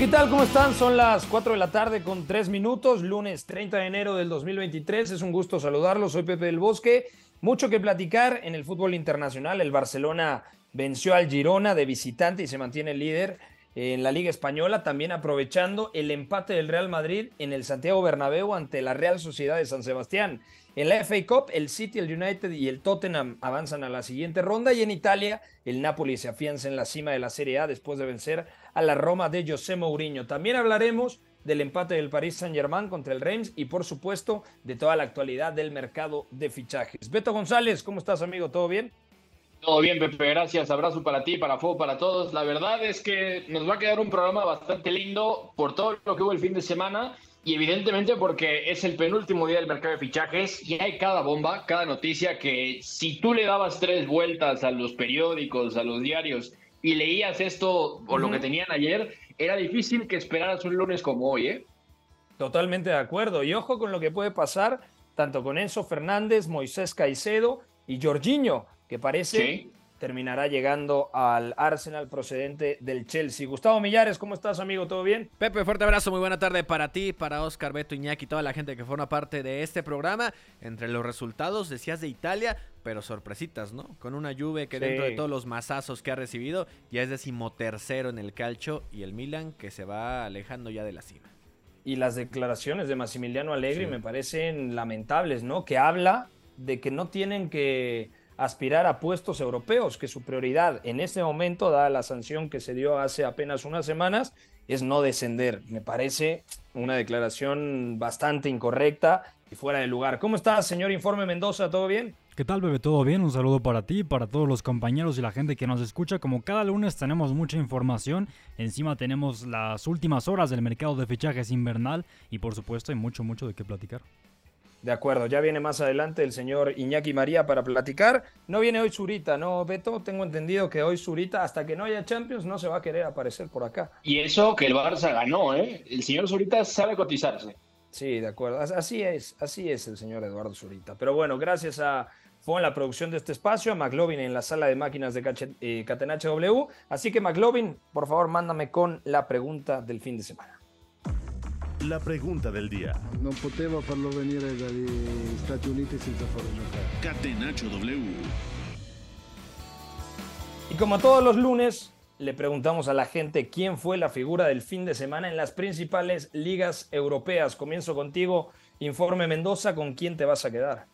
¿Qué tal? ¿Cómo están? Son las 4 de la tarde con 3 minutos, lunes 30 de enero del 2023. Es un gusto saludarlos. Soy Pepe del Bosque. Mucho que platicar en el fútbol internacional. El Barcelona venció al Girona de visitante y se mantiene líder en la Liga Española, también aprovechando el empate del Real Madrid en el Santiago Bernabéu ante la Real Sociedad de San Sebastián. En la FA Cup, el City, el United y el Tottenham avanzan a la siguiente ronda y en Italia, el Napoli se afianza en la cima de la Serie A después de vencer a la Roma de José Mourinho. También hablaremos del empate del Paris Saint-Germain contra el Reims y por supuesto de toda la actualidad del mercado de fichajes. Beto González, ¿cómo estás amigo? ¿Todo bien? Todo bien, Pepe, gracias. Abrazo para ti, para Fuego, para todos. La verdad es que nos va a quedar un programa bastante lindo por todo lo que hubo el fin de semana y evidentemente porque es el penúltimo día del mercado de fichajes y hay cada bomba, cada noticia que si tú le dabas tres vueltas a los periódicos, a los diarios y leías esto o lo que tenían ayer, era difícil que esperaras un lunes como hoy, ¿eh? Totalmente de acuerdo. Y ojo con lo que puede pasar tanto con Enzo Fernández, Moisés Caicedo y Jorginho, que parece Sí. Terminará llegando al Arsenal procedente del Chelsea. Gustavo Millares, ¿cómo estás, amigo? ¿Todo bien? Pepe, fuerte abrazo, muy buena tarde para ti, para Oscar, Beto, Iñaki y toda la gente que forma parte de este programa. Entre los resultados, decías de Italia, pero sorpresitas, ¿no? Con una Juve que Sí. dentro de todos los masazos que ha recibido, ya es decimotercero en el calcio y el Milan que se va alejando ya de la cima. Y las declaraciones de Massimiliano Allegri Sí. me parecen lamentables, ¿no? Que habla de que no tienen que aspirar a puestos europeos, que su prioridad en este momento, dada la sanción que se dio hace apenas unas semanas, es no descender. Me parece una declaración bastante incorrecta y fuera de lugar. ¿Cómo estás, señor Informe Mendoza? ¿Todo bien? ¿Qué tal, bebé? ¿Todo bien? Un saludo para ti, para todos los compañeros y la gente que nos escucha. Como cada lunes tenemos mucha información, encima tenemos las últimas horas del mercado de fichajes invernal y por supuesto hay mucho, mucho de qué platicar. De acuerdo, ya viene más adelante el señor Iñaki María para platicar. No viene hoy Zurita, ¿no, Beto? Tengo entendido que hoy Zurita, hasta que no haya Champions, no se va a querer aparecer por acá. Y eso que el Barça ganó, ¿eh? El señor Zurita sabe cotizarse. Sí, de acuerdo. As- Así es, así es el señor Eduardo Zurita. Pero bueno, gracias a fue en la producción de este espacio, a McLovin en la sala de máquinas de eh, Catenache W. Así que McLovin, por favor, mándame con la pregunta del fin de semana. La pregunta del día. Non potevo farlo venire dagli Stati Uniti senza farlo giocare. Catenacho W. Y como todos los lunes, le preguntamos a la gente quién fue la figura del fin de semana en las principales ligas europeas. Comienzo contigo, Informe Mendoza, ¿con quién te vas a quedar?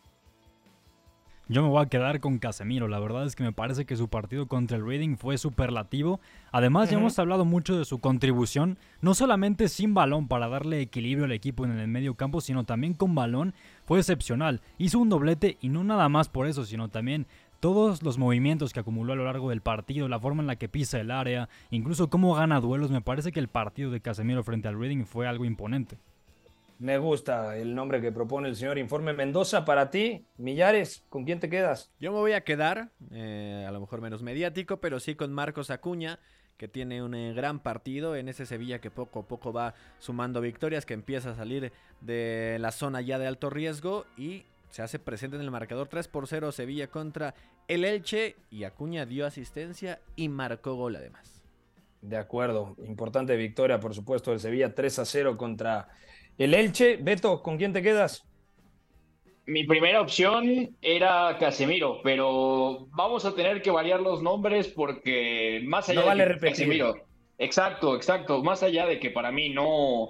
Yo me voy a quedar con Casemiro, la verdad es que me parece que su partido contra el Reading fue superlativo. Además, ya hemos hablado mucho de su contribución, no solamente sin balón para darle equilibrio al equipo en el medio campo, sino también con balón. Fue excepcional. Hizo un doblete y no nada más por eso, sino también todos los movimientos que acumuló a lo largo del partido, la forma en la que pisa el área, incluso cómo gana duelos. Me parece que el partido de Casemiro frente al Reading fue algo imponente. Me gusta el nombre que propone el señor Informe Mendoza. Para ti, Millares, ¿con quién te quedas? Yo me voy a quedar, eh, a lo mejor menos mediático, pero sí con Marcos Acuña, que tiene un eh, gran partido en ese Sevilla que poco a poco va sumando victorias, que empieza a salir de la zona ya de alto riesgo y se hace presente en el marcador 3 por 0 Sevilla contra el Elche y Acuña dio asistencia y marcó gol además. De acuerdo, importante victoria, por supuesto, del Sevilla 3 a 0 contra el Elche. Beto, ¿con quién te quedas? Mi primera opción era Casemiro, pero vamos a tener que variar los nombres porque más allá No vale de que. Casemiro, exacto, exacto, más allá de que para mí no,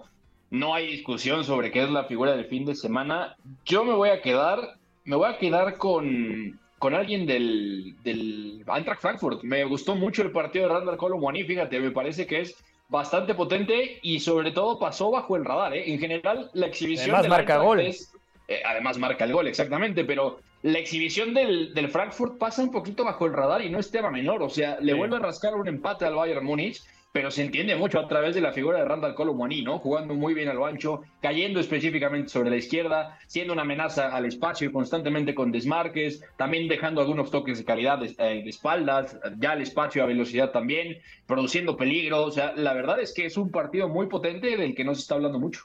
no hay discusión sobre qué es la figura del fin de semana, yo me voy a quedar me voy a quedar con, con alguien del, del Eintracht Frankfurt. Me gustó mucho el partido de Randall Colomwani, fíjate, me parece que es bastante potente y sobre todo pasó bajo el radar. ¿eh? En general, la exhibición Además marca gol. es- eh, además marca el gol, exactamente, pero la exhibición del, del Frankfurt pasa un poquito bajo el radar y no es tema menor. O sea, le Sí. vuelve a rascar un empate al Bayern Múnich, pero se entiende mucho a través de la figura de Randall Colomwani, ¿no? Jugando muy bien al ancho, cayendo específicamente sobre la izquierda, siendo una amenaza al espacio y constantemente con desmarques, también dejando algunos toques de calidad de, eh, de espaldas, ya al espacio a velocidad también, produciendo peligro. O sea, la verdad es que es un partido muy potente del que no se está hablando mucho.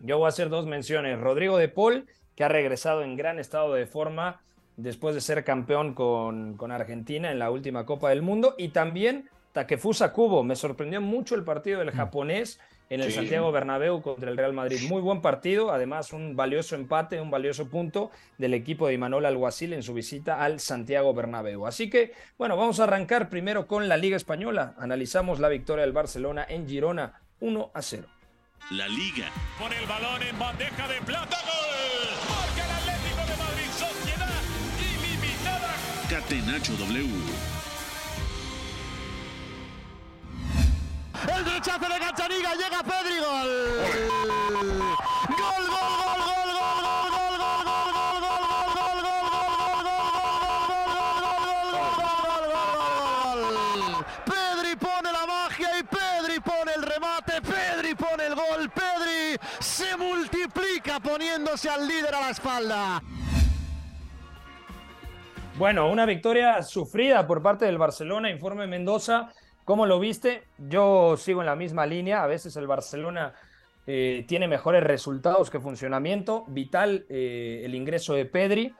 Yo voy a hacer dos menciones. Rodrigo de Paul, que ha regresado en gran estado de forma después de ser campeón con, con Argentina en la última Copa del Mundo. Y también Takefusa Kubo. Me sorprendió mucho el partido del japonés en el Sí. Santiago Bernabéu contra el Real Madrid. Muy buen partido, además un valioso empate, un valioso punto del equipo de Imanol Alguacil en su visita al Santiago Bernabéu. Así que, bueno, vamos a arrancar primero con la Liga Española. Analizamos la victoria del Barcelona en Girona 1 a 0. La Liga. Con el balón en bandeja de plata. ¡Gol! Marca el Atlético de Madrid. Sociedad ilimitada. Catenacho W. El rechazo de Gachaniga, llega Pedri, gol. Gol, gol, gol, gol, gol, gol, gol, gol, gol, gol, gol, gol, gol, gol, gol, gol. Pedri pone la magia y Pedri pone el remate, Pedri pone el gol, Pedri se multiplica poniéndose al líder a la espalda. Bueno, una victoria sufrida por parte del Barcelona, informe Mendoza. ¿Cómo lo viste? Yo sigo en la misma línea. A veces el Barcelona eh, tiene mejores resultados que funcionamiento. Vital eh, el ingreso de Pedri.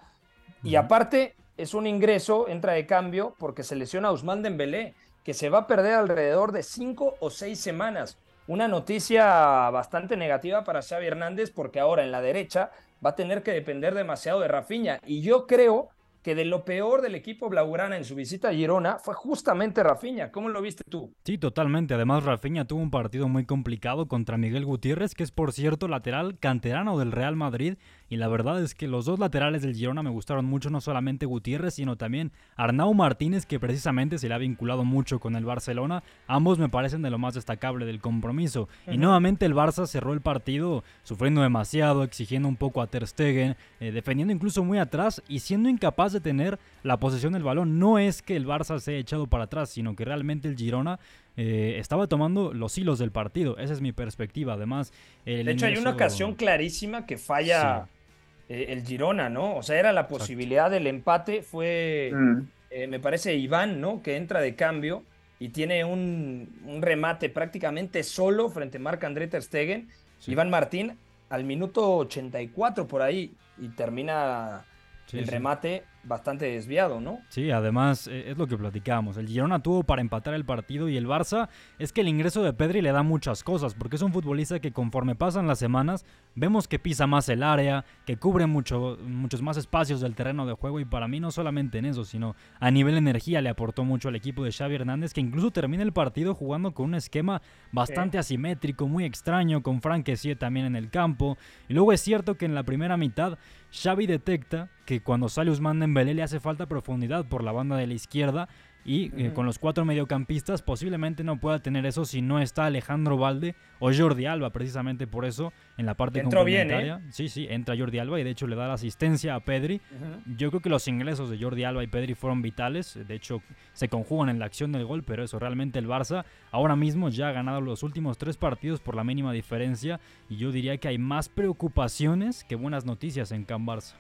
Y aparte, es un ingreso, entra de cambio, porque se lesiona a Usman Dembélé, que se va a perder alrededor de cinco o seis semanas. Una noticia bastante negativa para Xavi Hernández, porque ahora en la derecha va a tener que depender demasiado de Rafinha. Y yo creo que de lo peor del equipo blaugrana en su visita a Girona fue justamente Rafinha. ¿Cómo lo viste tú? Sí, totalmente. Además, Rafinha tuvo un partido muy complicado contra Miguel Gutiérrez, que es por cierto lateral canterano del Real Madrid. Y la verdad es que los dos laterales del Girona me gustaron mucho, no solamente Gutiérrez, sino también Arnau Martínez, que precisamente se le ha vinculado mucho con el Barcelona. Ambos me parecen de lo más destacable del compromiso. Y nuevamente el Barça cerró el partido sufriendo demasiado, exigiendo un poco a Ter Stegen, eh, defendiendo incluso muy atrás y siendo incapaz de tener la posesión del balón. No es que el Barça se haya echado para atrás, sino que realmente el Girona eh, estaba tomando los hilos del partido. Esa es mi perspectiva. Además, el De hecho, hay una ocasión clarísima que falla eh, el Girona, ¿no? O sea, era la posibilidad del empate. Fue, eh, me parece, Iván, ¿no? Que entra de cambio y tiene un, un remate prácticamente solo frente a Marc André Ter Stegen. Sí. Iván Martín al minuto 84 por ahí y termina Sí, el sí. remate bastante desviado, ¿no? Sí, además eh, es lo que platicábamos. El Girona tuvo para empatar el partido y el Barça es que el ingreso de Pedri le da muchas cosas, porque es un futbolista que conforme pasan las semanas vemos que pisa más el área, que cubre mucho, muchos más espacios del terreno de juego y para mí no solamente en eso, sino a nivel energía le aportó mucho al equipo de Xavi Hernández, que incluso termina el partido jugando con un esquema bastante asimétrico, muy extraño, con Frank también en el campo. Y luego es cierto que en la primera mitad Xavi detecta que cuando sale Usman Dembélé le hace falta profundidad por la banda de la izquierda y eh, con los cuatro mediocampistas posiblemente no pueda tener eso si no está Alejandro Valde o Jordi Alba, precisamente por eso en la parte Entró bien, ¿eh? complementaria. Sí, sí, entra Jordi Alba y de hecho le da la asistencia a Pedri. Yo creo que los ingresos de Jordi Alba y Pedri fueron vitales. De hecho, se conjugan en la acción del gol, pero eso realmente el Barça ahora mismo ya ha ganado los últimos tres partidos por la mínima diferencia. Y yo diría que hay más preocupaciones que buenas noticias en Can Barça.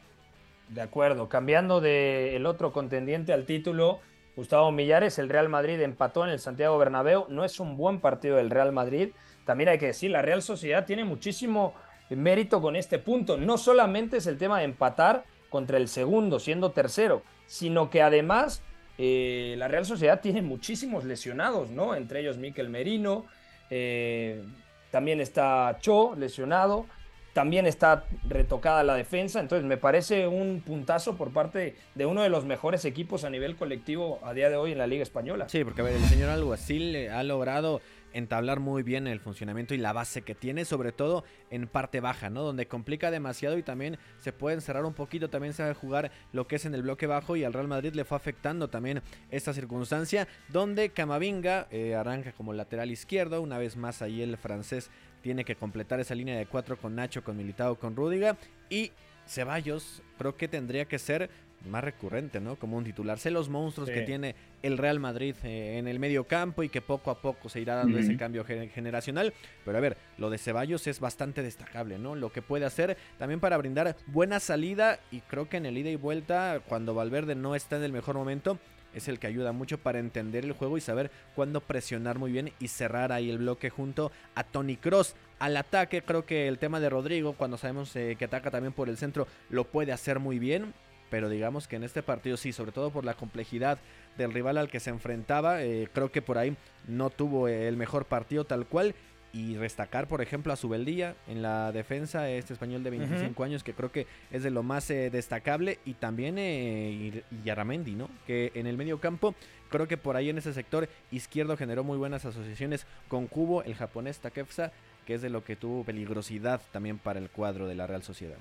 De acuerdo. Cambiando del otro contendiente al título, Gustavo Millares, el Real Madrid empató en el Santiago Bernabéu. No es un buen partido del Real Madrid. También hay que decir, la Real Sociedad tiene muchísimo mérito con este punto. No solamente es el tema de empatar contra el segundo, siendo tercero, sino que además eh, la Real Sociedad tiene muchísimos lesionados, ¿no? Entre ellos Miquel Merino, eh, también está Cho lesionado, también está retocada la defensa, entonces me parece un puntazo por parte de uno de los mejores equipos a nivel colectivo a día de hoy en la Liga Española. Sí, porque a ver, el señor Alguacil eh, ha logrado entablar muy bien el funcionamiento y la base que tiene, sobre todo en parte baja, ¿no? Donde complica demasiado y también se puede encerrar un poquito, también se va a jugar lo que es en el bloque bajo y al Real Madrid le fue afectando también esta circunstancia, donde Camavinga eh, arranca como lateral izquierdo, una vez más ahí el francés tiene que completar esa línea de cuatro con Nacho, con Militao, con Rúdiga y Ceballos creo que tendría que ser más recurrente, ¿no? Como un titular. Sé los monstruos que tiene el Real Madrid eh, en el medio campo y que poco a poco se irá dando ese cambio generacional. Pero a ver, lo de Ceballos es bastante destacable, ¿no? Lo que puede hacer también para brindar buena salida y creo que en el ida y vuelta, cuando Valverde no está en el mejor momento, es el que ayuda mucho para entender el juego y saber cuándo presionar muy bien y cerrar ahí el bloque junto a Tony Cross. Al ataque, creo que el tema de Rodrigo, cuando sabemos eh, que ataca también por el centro, lo puede hacer muy bien pero digamos que en este partido sí, sobre todo por la complejidad del rival al que se enfrentaba, eh, creo que por ahí no tuvo el mejor partido tal cual. Y destacar, por ejemplo, a Subeldía en la defensa, este español de 25 años, que creo que es de lo más eh, destacable. Y también eh, Yaramendi, ¿no? Que en el medio campo, creo que por ahí en ese sector izquierdo generó muy buenas asociaciones con Kubo, el japonés Takefsa, que es de lo que tuvo peligrosidad también para el cuadro de la Real Sociedad.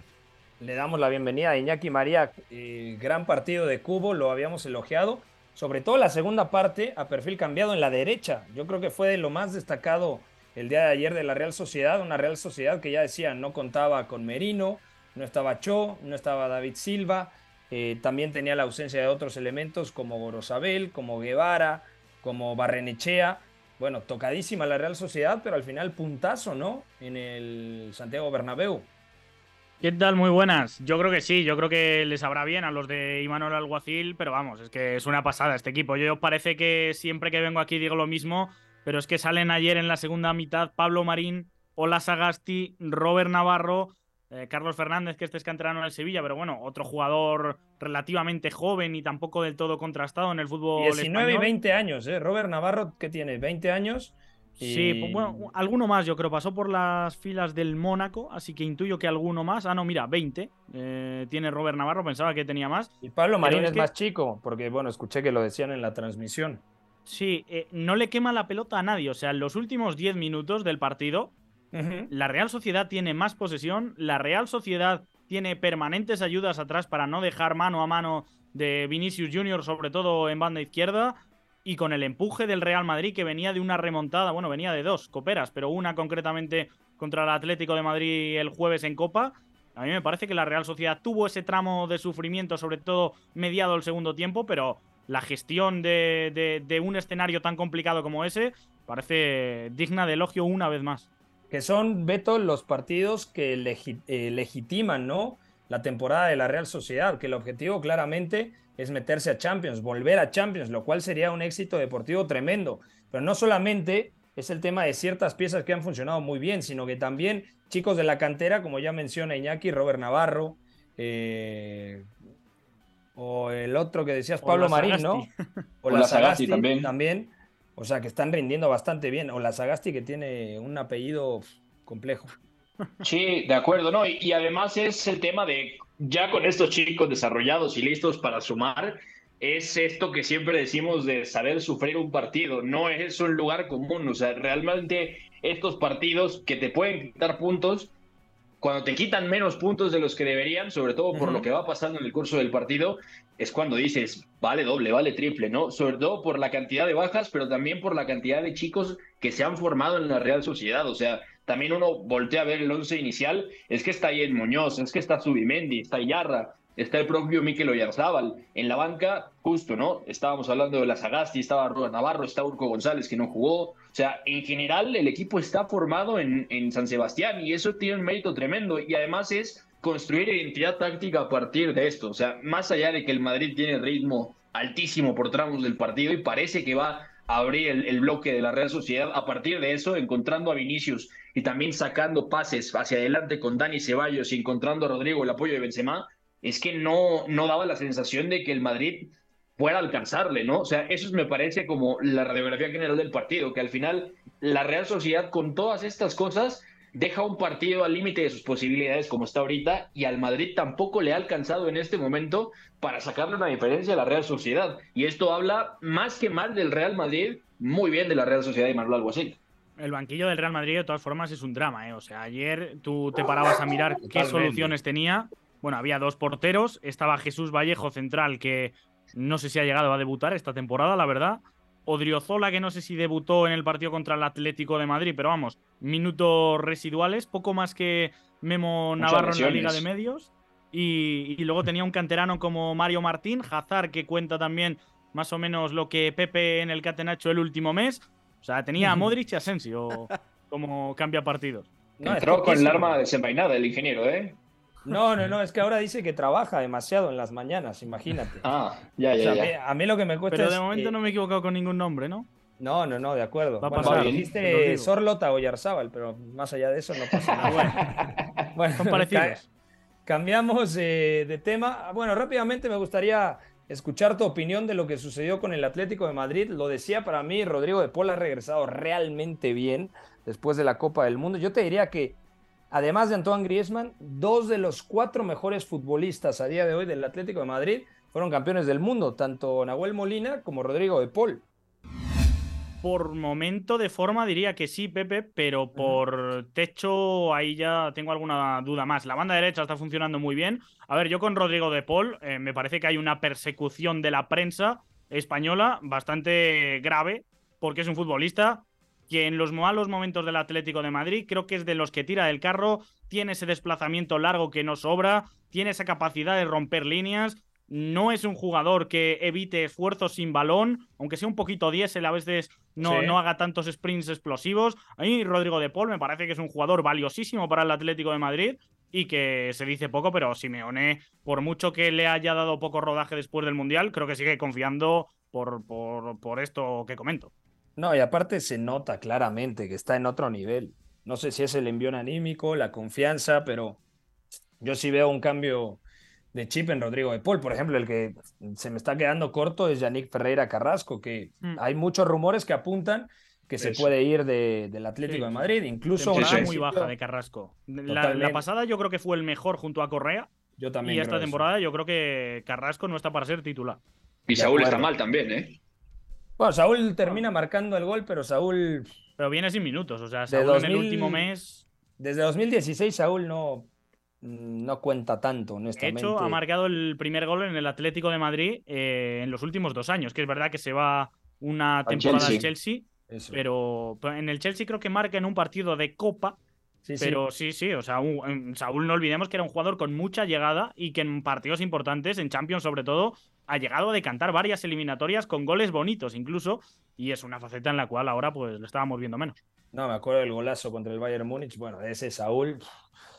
Le damos la bienvenida a Iñaki María. Eh, gran partido de Cubo, lo habíamos elogiado. Sobre todo la segunda parte, a perfil cambiado en la derecha. Yo creo que fue de lo más destacado el día de ayer de la Real Sociedad. Una Real Sociedad que ya decía no contaba con Merino, no estaba Cho, no estaba David Silva. Eh, también tenía la ausencia de otros elementos como Gorosabel, como Guevara, como Barrenechea. Bueno, tocadísima la Real Sociedad, pero al final puntazo, ¿no? En el Santiago Bernabéu. ¿Qué tal? Muy buenas. Yo creo que sí, yo creo que les habrá bien a los de Imanol Alguacil, pero vamos, es que es una pasada este equipo. Yo parece que siempre que vengo aquí digo lo mismo, pero es que salen ayer en la segunda mitad Pablo Marín, Ola Sagasti, Robert Navarro, eh, Carlos Fernández, que este es canterano del Sevilla, pero bueno, otro jugador relativamente joven y tampoco del todo contrastado en el fútbol 19 y 20 años, ¿eh? Robert Navarro, ¿qué tiene? ¿20 años? Sí, pues, bueno, alguno más, yo creo. Pasó por las filas del Mónaco, así que intuyo que alguno más. Ah, no, mira, 20. Eh, tiene Robert Navarro, pensaba que tenía más. Y Pablo Marín es, más chico, porque bueno, escuché que lo decían en la transmisión. Sí, eh, no le quema la pelota a nadie. O sea, en los últimos 10 minutos del partido, la Real Sociedad tiene más posesión. La Real Sociedad tiene permanentes ayudas atrás para no dejar mano a mano de Vinicius Junior, sobre todo en banda izquierda y con el empuje del Real Madrid que venía de una remontada, bueno, venía de dos coperas, pero una concretamente contra el Atlético de Madrid el jueves en Copa. A mí me parece que la Real Sociedad tuvo ese tramo de sufrimiento, sobre todo mediado el segundo tiempo, pero la gestión de, un escenario tan complicado como ese parece digna de elogio una vez más. Que son, Beto, los partidos que eh, legitiman, ¿no? La temporada de la Real Sociedad, que el objetivo claramente es meterse a Champions, volver a Champions, lo cual sería un éxito deportivo tremendo. Pero no solamente es el tema de ciertas piezas que han funcionado muy bien, sino que también chicos de la cantera, como ya menciona Iñaki, Robert Navarro, eh, o el otro que decías, Pablo Marín, ¿no? O, la Sagasti también. también. O sea, que están rindiendo bastante bien. O la Sagasti que tiene un apellido complejo. Sí, de acuerdo, ¿no? y además es el tema de ya con estos chicos desarrollados y listos para sumar, es esto que siempre decimos de saber sufrir un partido. No es un lugar común. O sea, realmente estos partidos que te pueden quitar puntos, cuando te quitan menos puntos de los que deberían, sobre todo por lo que va pasando en el curso del partido, es cuando dices, vale doble, vale triple, ¿no? Sobre todo por la cantidad de bajas, pero también por la cantidad de chicos que se han formado en la Real Sociedad. O sea, también uno voltea a ver el once inicial, es que está ahí en Muñoz, es que está Subimendi, está Yarra, está el propio Mikel Oyarzábal. En la banca, justo, ¿no? Estábamos hablando de la Sagasti, estaba Ruda Navarro, está Urco González que no jugó. O sea, en general el equipo está formado en, en San Sebastián y eso tiene un mérito tremendo. Y además es construir identidad táctica a partir de esto. O sea, más allá de que el Madrid tiene ritmo altísimo por tramos del partido y parece que va a abrir el, bloque de la Real Sociedad, a partir de eso, encontrando a Vinicius y también sacando pases hacia adelante con Dani Ceballos y encontrando a Rodrigo el apoyo de Benzema, es que no, no daba la sensación de que el Madrid fuera a alcanzarle, ¿no? O sea, eso me parece como la radiografía general del partido, que al final la Real Sociedad con todas estas cosas deja un partido al límite de sus posibilidades como está ahorita y al Madrid tampoco le ha alcanzado en este momento para sacarle una diferencia a la Real Sociedad. Y esto habla más que mal del Real Madrid, muy bien de la Real Sociedad y Manuel Alguacil. El banquillo del Real Madrid, de todas formas, es un drama, ¿eh? O sea, ayer tú te parabas a mirar qué soluciones tenía. Bueno, había dos porteros. Estaba Jesús Vallejo, central, que no sé si ha llegado a debutar esta temporada, la verdad. Odriozola, que no sé si debutó en el partido contra el Atlético de Madrid, pero vamos, minutos residuales, poco más que Memo Navarro en la Liga de Medios. Y, y, luego tenía un canterano como Mario Martín, Hazard, que cuenta también más o menos lo que Pepe en el Catenacho el último mes. O sea, tenía a Modric y Asensio como cambia partidos. No, Entró con el arma desenvainada el ingeniero, ¿eh? No, no, no, es que ahora dice que trabaja demasiado en las mañanas, imagínate. Ah, ya, ya, ya. A, mí, a, mí, lo que me cuesta Pero es, de momento no me he equivocado con ningún nombre, ¿no? No, no, no, de acuerdo. Va a bueno, pasar, dijiste Sorlota o Yarzábal, pero más allá de eso no pasa nada. bueno, Son parecidos. Cambiamos eh, de tema. Bueno, rápidamente me gustaría escuchar tu opinión de lo que sucedió con el Atlético de Madrid. Lo decía para mí, Rodrigo de Paul ha regresado realmente bien después de la Copa del Mundo. Yo te diría que, además de Antoine Griezmann, dos de los cuatro mejores futbolistas a día de hoy del Atlético de Madrid fueron campeones del mundo, tanto Nahuel Molina como Rodrigo de Paul. Por momento de forma diría que sí, Pepe, pero por techo ahí ya tengo alguna duda más. La banda derecha está funcionando muy bien. A ver, yo con Rodrigo de Paul eh, me parece que hay una persecución de la prensa española bastante grave, porque es un futbolista que en los malos momentos del Atlético de Madrid creo que es de los que tira del carro, tiene ese desplazamiento largo que no sobra, tiene esa capacidad de romper líneas, no es un jugador que evite esfuerzos sin balón, aunque sea un poquito diésel, a veces no, Sí. no haga tantos sprints explosivos. A mí Rodrigo de Paul me parece que es un jugador valiosísimo para el Atlético de Madrid y que se dice poco, pero Simeone, por mucho que le haya dado poco rodaje después del Mundial, creo que sigue confiando por, por, por esto que comento. No, y aparte se nota claramente que está en otro nivel. No sé si es el envión anímico, la confianza, pero yo sí veo un cambio de chip en Rodrigo de Paul. Por ejemplo, el que se me está quedando corto es Yannick Ferreira Carrasco, que Mm. hay muchos rumores que apuntan que se puede ir de- del Atlético Sí. de Madrid. Incluso Temporada sí, muy baja de Carrasco. La, la pasada yo creo que fue el mejor junto a Correa Yo también y esta eso. temporada yo creo que Carrasco no está para ser titular. Y Saúl está mal también, ¿eh? Bueno, Saúl termina marcando el gol, pero Saúl, Pero viene sin minutos, o sea, De Saúl en el 2000 último mes desde 2016, Saúl no, no cuenta tanto, De honestamente. hecho, ha marcado el primer gol en el Atlético de Madrid eh, en los últimos dos años, que es verdad que se va una temporada al Chelsea, pero en el Chelsea creo que marca en un partido de Copa, Sí, pero sí, sí, o sea, un- Saúl no olvidemos que era un jugador con mucha llegada y que en partidos importantes, en Champions sobre todo, ha llegado a decantar varias eliminatorias con goles bonitos incluso, y es una faceta en la cual ahora pues lo estábamos viendo menos. No, me acuerdo del golazo contra el Bayern Múnich. Bueno, de ese Saúl.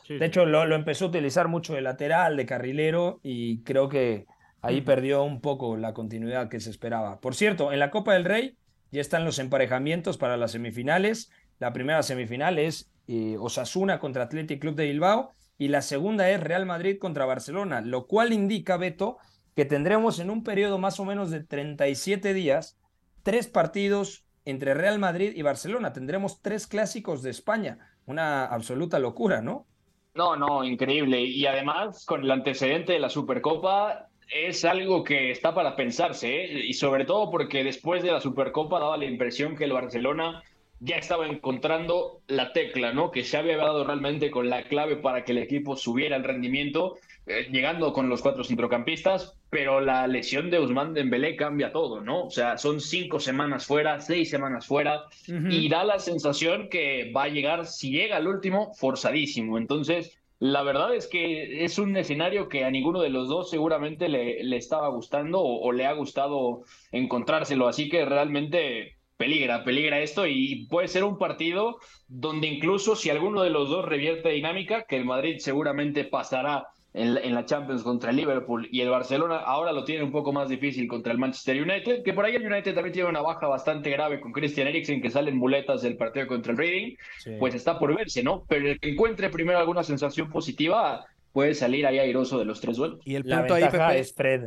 Sí, De hecho, lo, lo empezó a utilizar mucho de lateral, de carrilero, y creo que ahí Mm. perdió un poco la continuidad que se esperaba. Por cierto, en la Copa del Rey ya están los emparejamientos para las semifinales. La primera semifinal es eh, Osasuna contra Athletic Club de Bilbao y la segunda es Real Madrid contra Barcelona, lo cual indica, Beto, que tendremos en un periodo más o menos de 37 días tres partidos entre Real Madrid y Barcelona. Tendremos tres clásicos de España. Una absoluta locura, ¿no? No, no, increíble. Y además, con el antecedente de la Supercopa, es algo que está para pensarse, ¿eh? Y sobre todo porque después de la Supercopa daba la impresión que el Barcelona ya estaba encontrando la tecla, ¿no? Que se había dado realmente con la clave para que el equipo subiera el rendimiento, eh, llegando con los cuatro centrocampistas, pero la lesión de Usman Dembélé cambia todo, ¿no? O sea, son cinco semanas fuera, seis semanas fuera, y da la sensación que va a llegar, si llega al último, forzadísimo. Entonces, la verdad es que es un escenario que a ninguno de los dos seguramente le, le estaba gustando o, o le ha gustado encontrárselo. Así que realmente peligra, peligra esto y puede ser un partido donde incluso si alguno de los dos revierte dinámica, que el Madrid seguramente pasará en, la- en la Champions contra el Liverpool y el Barcelona ahora lo tiene un poco más difícil contra el Manchester United, que por ahí el United también tiene una baja bastante grave con Christian Eriksen que sale en muletas del partido contra el Reading, pues está por verse, ¿no? Pero el que encuentre primero alguna sensación positiva puede salir ahí airoso de los tres duelos. Y el La punto ahí, Pepe, es Fred.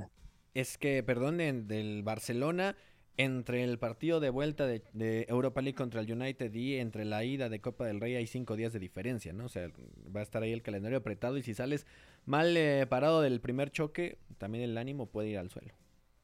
es que, perdón, en- del Barcelona, entre el partido de vuelta de, Europa League contra el United y entre la ida de Copa del Rey hay cinco días de diferencia, ¿no? O sea, va a estar ahí el calendario apretado y si sales mal eh, parado del primer choque, también el ánimo puede ir al suelo.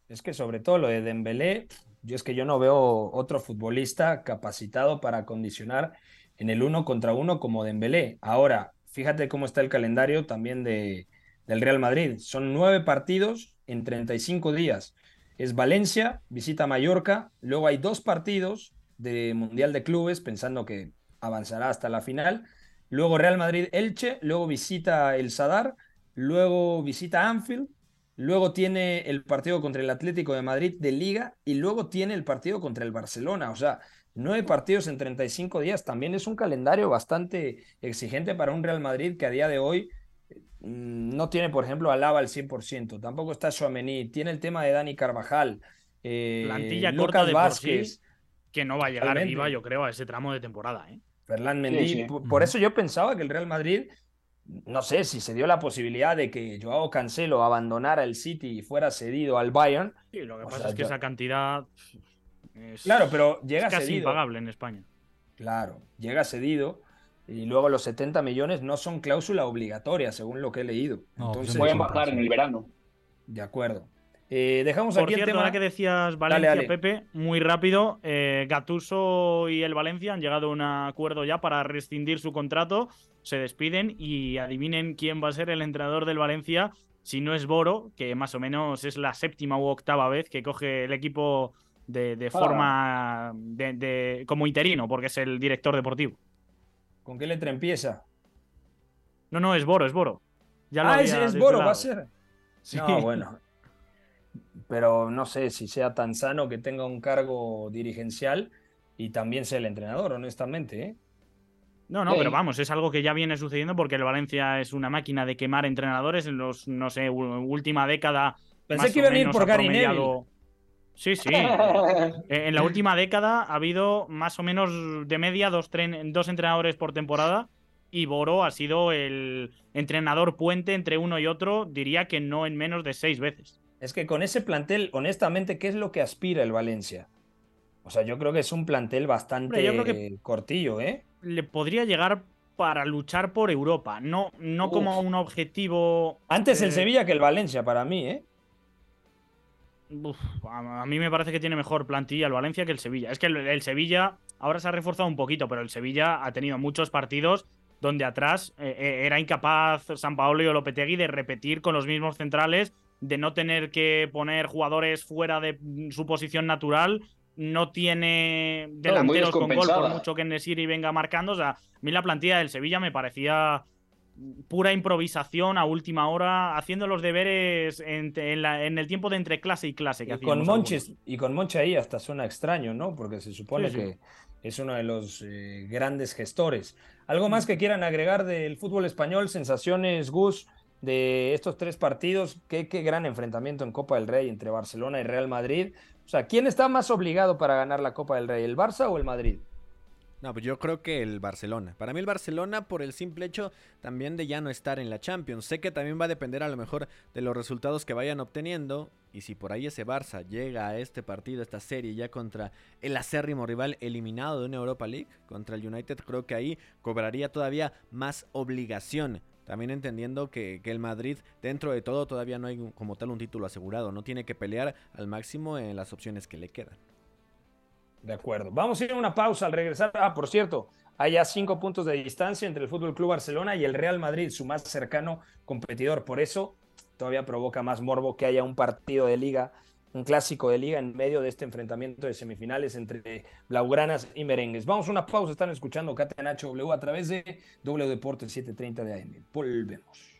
Es que sobre todo lo de Dembélé, yo es que yo no veo otro futbolista capacitado para condicionar en el uno contra uno como Dembélé. Ahora, fíjate cómo está el calendario también de, del Real Madrid. Son nueve partidos en 35 días. Es Valencia, visita Mallorca, luego hay dos partidos de Mundial de Clubes, pensando que avanzará hasta la final. Luego Real Madrid-Elche, luego visita el Sadar, luego visita Anfield, luego tiene el partido contra el Atlético de Madrid de Liga y luego tiene el partido contra el Barcelona. O sea, nueve partidos en 35 días también es un calendario bastante exigente para un Real Madrid que a día de hoy no tiene, por ejemplo, a Lava al 100%, tampoco está Chouameni, tiene el tema de Dani Carvajal, eh, Plantilla corta de Vázquez. que no va a llegar viva, yo creo, a ese tramo de temporada. ¿eh? Ferland Mendy. Por, eso yo pensaba que el Real Madrid, no sé si se dio la posibilidad de que Joao Cancelo abandonara el City y fuera cedido al Bayern. Sí, lo que pasa es que esa cantidad es, claro, pero llega es casi impagable en España. Claro, llega cedido y luego los 70 millones no son cláusula obligatoria, según lo que he leído. Entonces, pueden bajar en el verano. De acuerdo. Eh, dejamos Por aquí cierto, el tema. ahora que decías Valencia, Pepe, muy rápido, eh, Gatuso y el Valencia han llegado a un acuerdo ya para rescindir su contrato, se despiden y adivinen quién va a ser el entrenador del Valencia, si no es Boro, que más o menos es la séptima u octava vez que coge el equipo de, de forma de, de- como interino, porque es el director deportivo. ¿Con qué letra empieza? No, no, es Boro, es Boro. Ya lo ah, es, es Boro, va a ser. Sí. No, bueno. Pero no sé si sea tan sano que tenga un cargo dirigencial y también sea el entrenador, honestamente. ¿eh? No, no, Sí. pero vamos, es algo que ya viene sucediendo porque el Valencia es una máquina de quemar entrenadores en los, no sé, última década. Pensé que o iban a ir menos por Gary Sí, sí. Eh, en la última década ha habido más o menos de media dos, tren- dos entrenadores por temporada y Boro ha sido el entrenador puente entre uno y otro, diría que no en menos de seis veces. Es que con ese plantel, honestamente, ¿qué es lo que aspira el Valencia? O sea, yo creo que es un plantel bastante Hombre, yo creo que- cortillo, ¿eh? Le podría llegar para luchar por Europa, no, no Uf. como un objetivo. Antes el eh, Sevilla que el Valencia, para mí, ¿eh? Uf, a mí me parece que tiene mejor plantilla el Valencia que el Sevilla. Es que el, el Sevilla ahora se ha reforzado un poquito, pero el Sevilla ha tenido muchos partidos donde atrás eh, eh, era incapaz San Paolo y Lopetegui de repetir con los mismos centrales, de no tener que poner jugadores fuera de mm, su posición natural. No tiene delanteros con gol, por mucho que Nesiri venga marcando. O sea, a mí la plantilla del Sevilla me parecía pura improvisación a última hora, haciendo los deberes en, en la- en el tiempo de entre clase y clase. Que Y con, Monches, y con Monche ahí hasta suena extraño, ¿no? Porque se supone Sí, sí. que es uno de los eh, grandes gestores. ¿Algo más que quieran agregar del fútbol español? Sensaciones, Gus, de estos tres partidos. Qué, qué gran enfrentamiento en Copa del Rey entre Barcelona y Real Madrid. O sea, ¿quién está más obligado para ganar la Copa del Rey, el Barça o el Madrid? No, pues yo creo que el Barcelona. Para mí el Barcelona por el simple hecho también de ya no estar en la Champions. Sé que también va a depender a lo mejor de los resultados que vayan obteniendo. Y si por ahí ese Barça llega a este partido, esta serie ya contra el acérrimo rival eliminado de una Europa League, contra el United, creo que ahí cobraría todavía más obligación. También entendiendo que, que el Madrid, dentro de todo, todavía no hay como tal un título asegurado. No tiene que pelear al máximo en las opciones que le quedan. De acuerdo. Vamos a ir a una pausa al regresar. Ah, por cierto, hay ya cinco puntos de distancia entre el Fútbol Club Barcelona y el Real Madrid, su más cercano competidor. Por eso todavía provoca más morbo que haya un partido de liga, un clásico de liga en medio de este enfrentamiento de semifinales entre blaugranas y merengues. Vamos a una pausa. Están escuchando Catenacho W a través de W Deportes 730 de AM. Volvemos.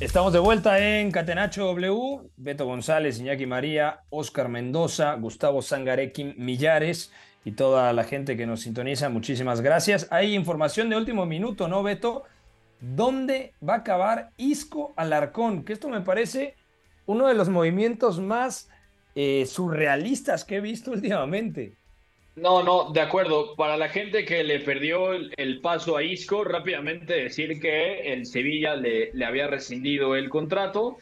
Estamos de vuelta en Catenacho W. Beto González, Iñaki María, Oscar Mendoza, Gustavo Sangarequim Millares y toda la gente que nos sintoniza. Muchísimas gracias. Hay información de último minuto, ¿no, Beto? ¿dónde va a acabar Isco Alarcón? Que esto me parece uno de los movimientos más eh, surrealistas que he visto últimamente. No, no, de acuerdo. Para la gente que le perdió el, paso a Isco, rápidamente decir que el Sevilla le, había rescindido el contrato.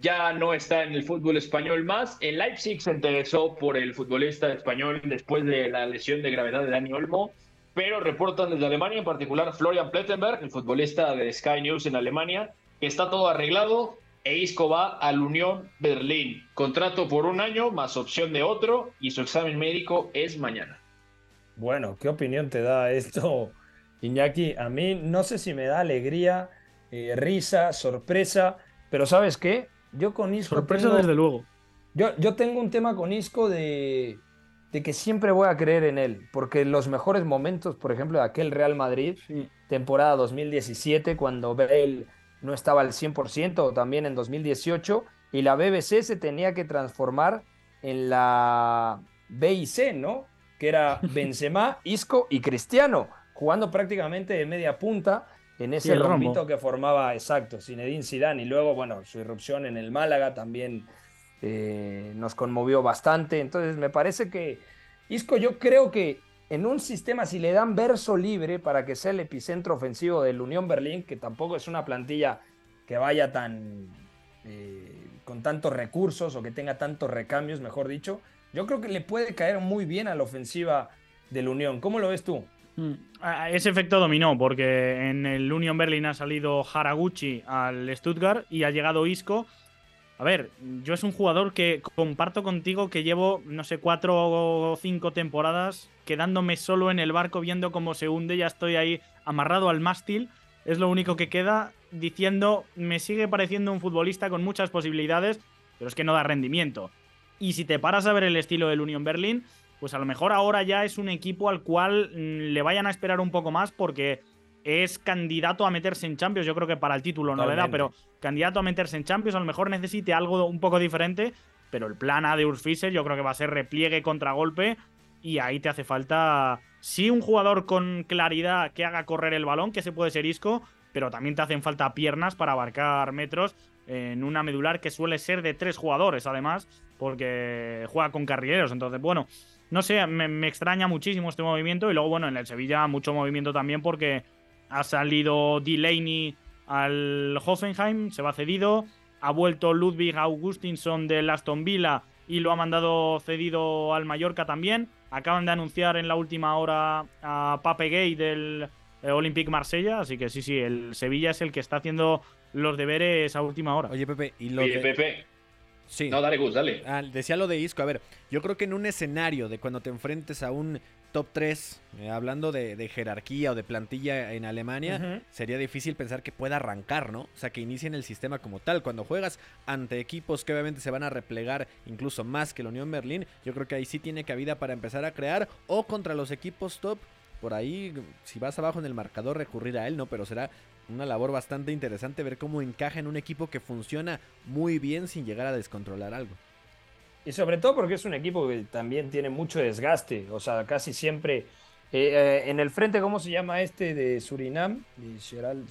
Ya no está en el fútbol español más. El Leipzig se interesó por el futbolista español después de la lesión de gravedad de Dani Olmo, pero reportan desde Alemania, en particular Florian Plettenberg, el futbolista de Sky News en Alemania, que está todo arreglado e Isco va al Unión Berlín. Contrato por un año más opción de otro y su examen médico es mañana. Bueno, ¿qué opinión te da esto, Iñaki? A mí no sé si me da alegría, eh, risa, sorpresa, pero ¿sabes qué? Yo con Isco. Sorpresa, desde luego. Yo, yo tengo un tema con Isco de, de que siempre voy a creer en él, porque los mejores momentos, por ejemplo, de aquel Real Madrid, temporada 2017, cuando Bale no estaba al 100%, también en 2018, y la BBC se tenía que transformar en la B y C, ¿no? Que era Benzema, Isco y Cristiano, jugando prácticamente de media punta en ese rompito que formaba, exacto, Zinedine Zidane, y luego, bueno, su irrupción en el Málaga también eh, nos conmovió bastante, entonces me parece que Isco yo creo que en un sistema, si le dan verso libre para que sea el epicentro ofensivo del Unión Berlín, que tampoco es una plantilla que vaya tan eh, con tantos recursos o que tenga tantos recambios, mejor dicho, yo creo que le puede caer muy bien a la ofensiva del Unión. ¿Cómo lo ves tú? Mm, ese efecto dominó, porque en el Unión Berlín ha salido Haraguchi al Stuttgart y ha llegado Isco a ver, yo es un jugador que comparto contigo que llevo, no sé, cuatro o cinco temporadas quedándome solo en el barco viendo cómo se hunde, ya estoy ahí amarrado al mástil, es lo único que queda diciendo, me sigue pareciendo un futbolista con muchas posibilidades, pero es que no da rendimiento. Y si te paras a ver el estilo del Union Berlin, pues a lo mejor ahora ya es un equipo al cual mm, le vayan a esperar un poco más porque es candidato a meterse en Champions. Yo creo que para el título no le da, pero candidato a meterse en Champions. A lo mejor necesite algo un poco diferente, pero el plan A de Urs Fischer yo creo que va a ser repliegue, contragolpe. Y ahí te hace falta, sí, un jugador con claridad que haga correr el balón, que se puede ser Isco, pero también te hacen falta piernas para abarcar metros en una medular que suele ser de tres jugadores, además, porque juega con carrileros. Entonces, bueno, no sé, me, me extraña muchísimo este movimiento. Y luego, bueno, en el Sevilla, mucho movimiento también porque ha salido Delaney al Hoffenheim, se va cedido. Ha vuelto Ludwig Augustinson del Aston Villa y lo ha mandado cedido al Mallorca también. Acaban de anunciar en la última hora a Pape Gay del eh, Olympique Marsella, así que sí, sí, el Sevilla es el que está haciendo los deberes a última hora. Oye, Pepe, y lo Oye, Pepe. Sí. No, dale, Gus, dale. Ah, decía lo de Isco. A ver, yo creo que en un escenario de cuando te enfrentes a un top 3, eh, hablando de, jerarquía o de plantilla en Alemania, sería difícil pensar que pueda arrancar, ¿no? O sea, que inicien el sistema como tal. Cuando juegas ante equipos que obviamente se van a replegar incluso más que la Unión Berlín, yo creo que ahí sí tiene cabida para empezar a crear o contra los equipos top. Por ahí, si vas abajo en el marcador, recurrir a él, ¿no? Pero será una labor bastante interesante ver cómo encaja en un equipo que funciona muy bien sin llegar a descontrolar algo. Y sobre todo porque es un equipo que también tiene mucho desgaste, o sea, casi siempre eh, eh, en el frente, ¿cómo se llama este de Surinam?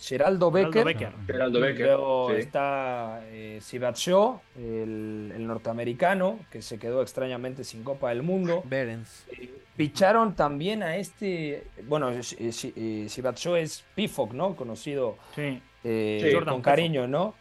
Geraldo Becker. Geraldo Becker. Luego está eh, el, norteamericano, que se quedó extrañamente sin Copa del Mundo. Berens. Eh, picharon también a este, bueno, Sibatsho es Pifok, ¿no? Conocido con cariño, ¿no?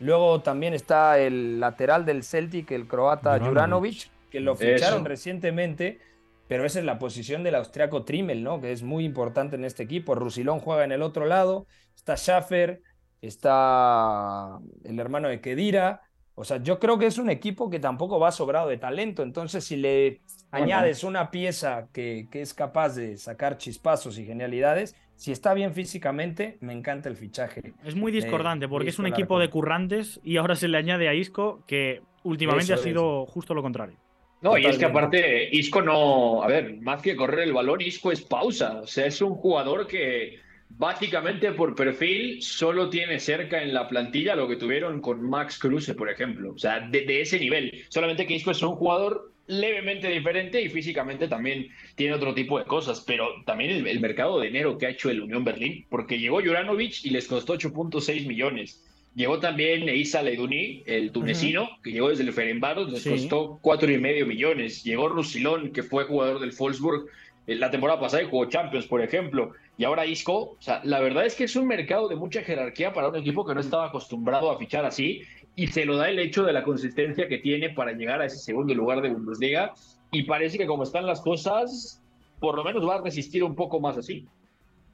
Luego también está el lateral del Celtic, el croata Juranovic, que lo ficharon recientemente pero esa es la posición del austriaco Trimmel, ¿no? Que es muy importante en este equipo. Rusilón juega en el otro lado, está Schaffer, está el hermano de Kedira. O sea, yo creo que es un equipo que tampoco va sobrado de talento. Entonces, si le añades una pieza que, que, es capaz de sacar chispazos y genialidades, si está bien físicamente, me encanta el fichaje. Es muy discordante porque es un equipo de currantes y ahora se le añade a Isco que últimamente ha sido justo lo contrario. No, y es que aparte, Isco no, a ver, más que correr el balón, Isco es pausa. O sea, es un jugador que básicamente por perfil solo tiene cerca en la plantilla lo que tuvieron con Max Kruse, por ejemplo. O sea, de, ese nivel. Solamente que Isco es un jugador levemente diferente y físicamente también tiene otro tipo de cosas, pero también el, el mercado de enero que ha hecho el Unión Berlín, porque llegó Juranovic y les costó 8.6 millones. Llegó también Isa Leiduni, el tunecino, que llegó desde el Ferenbaros, les Sí. costó cuatro y medio millones. Llegó Rusilón, que fue jugador del Wolfsburg eh, la temporada pasada y jugó Champions, por ejemplo. Y ahora Isco. O sea, la verdad es que es un mercado de mucha jerarquía para un equipo que no estaba acostumbrado a fichar así. Y se lo da el hecho de la consistencia que tiene para llegar a ese segundo lugar de Bundesliga. Y parece que como están las cosas, por lo menos va a resistir un poco más así.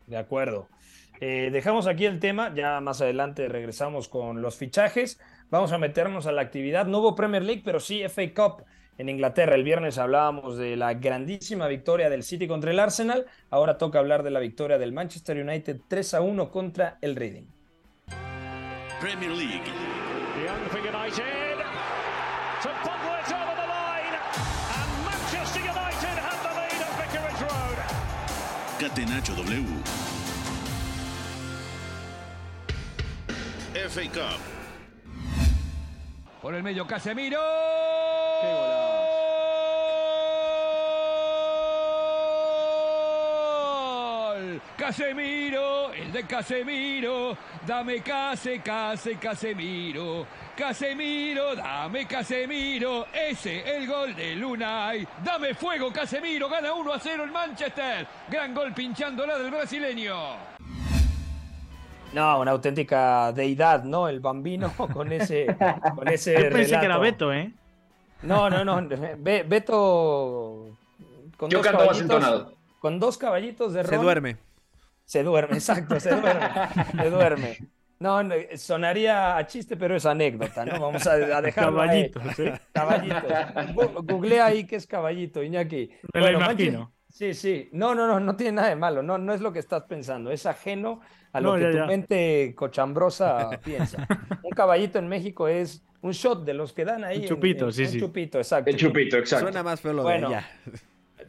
De acuerdo. Eh, dejamos aquí el tema, ya más adelante regresamos con los fichajes. Vamos a meternos a la actividad. No hubo Premier League, pero sí FA Cup en Inglaterra. El viernes hablábamos de la grandísima victoria del City contra el Arsenal. Ahora toca hablar de la victoria del Manchester United 3 a 1 contra el Reading. Premier League. Young for United. To bubble it over the line. And Manchester United have the lead at Vicarage Road. Catenacho W. FA Cup. Por el medio Casemiro. Casemiro, el de Casemiro, dame Case, Case, Casemiro, Casemiro, dame Casemiro, ese el gol de Lunay, dame fuego Casemiro, gana 1 a 0 el Manchester, gran gol pinchándola del brasileño. No, una auténtica deidad, ¿no? El bambino con ese, con ese Yo pensé que era. Beto, ¿eh? No, no, no. Be- Beto. Con Yo dos canto más entonado. Con dos caballitos de Se ron. duerme. Se duerme, exacto, se duerme. se duerme. No, no, sonaría a chiste, pero es anécdota, ¿no? Vamos a, a dejarlo ahí. ¿eh? Caballitos. Gu- Googlea ahí qué es caballito, Iñaki. Me lo Manche- imagino. Sí, sí. No, no, no, no tiene nada de malo. No, no es lo que estás pensando. Es ajeno a lo No, que ya, tu ya. mente cochambrosa piensa. Un caballito en México es un shot de los que dan ahí. Un en- chupito, en- sí, un sí. chupito, exacto. El chupito, exacto. Suena más feo lo Bueno. de allá.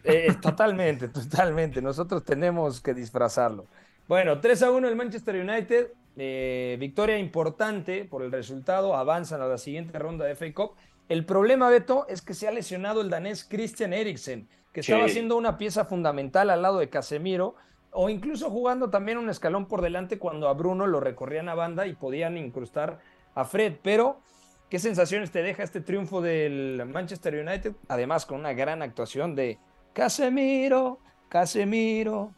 Eh, totalmente, totalmente. Nosotros tenemos que disfrazarlo. Bueno, 3 a 1 el Manchester United. eh, victoria importante por el resultado. Avanzan a la siguiente ronda de FA Cup. El problema, Beto, es que se ha lesionado el danés Christian Eriksen, que Sí. estaba siendo una pieza fundamental al lado de Casemiro, o incluso jugando también un escalón por delante cuando a Bruno lo recorrían a banda y podían incrustar a Fred. Pero, ¿qué sensaciones te deja este triunfo del Manchester United? Además, con una gran actuación de Casemiro, Casemiro.